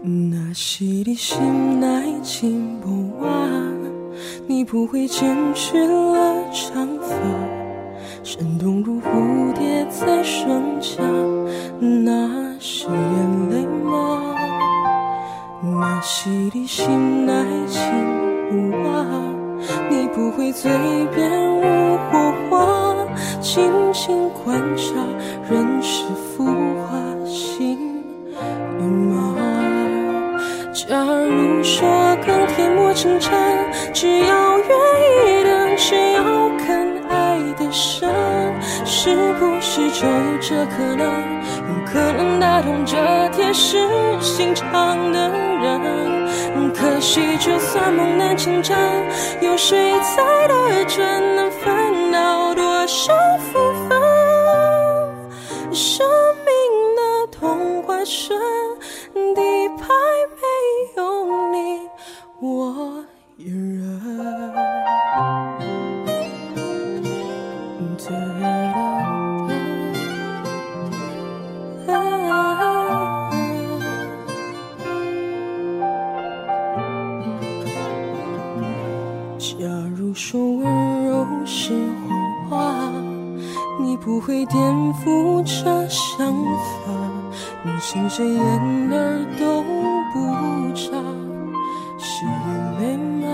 那是你心内情无我，你不会剪去了长发，闪动如蝴蝶在双颊，那是眼泪吗？那是你心内情无我，你不会嘴边如火花，静静观察人假如说钢铁磨成针，只要愿意等，只要肯爱的深，是不是就有这可能？有可能打动这铁石心肠的人？可惜，就算梦能成真，有谁猜得准能分到多少分温柔是谎话，你不会颠覆这想法，你信谁眼儿都不眨，是眼泪吗？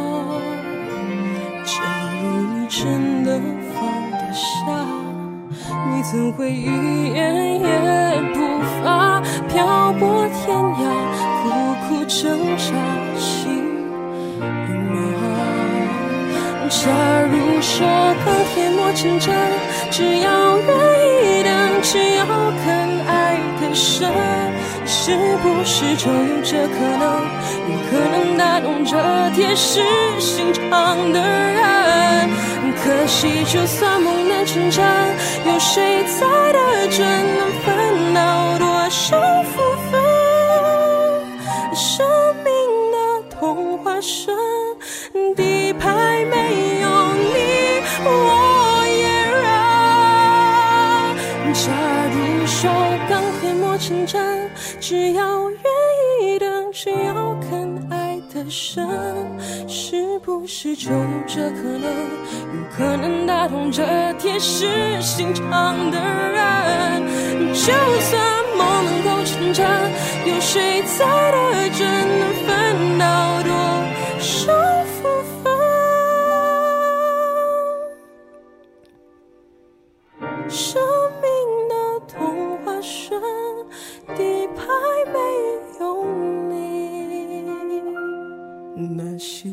假如你真的放得下，你怎会一言也不发，漂泊天涯，苦苦挣扎，心假如说钢铁磨成针，只要愿意等，只要肯爱的深，是不是就有这可能？有可能打动这铁石心肠的人？可惜，就算梦能成真，有谁猜得准能分到多少成针，只要愿意等，只要肯爱的深，是不是就有这可能？有可能打动这铁石心肠的人？就算底牌没有你，那些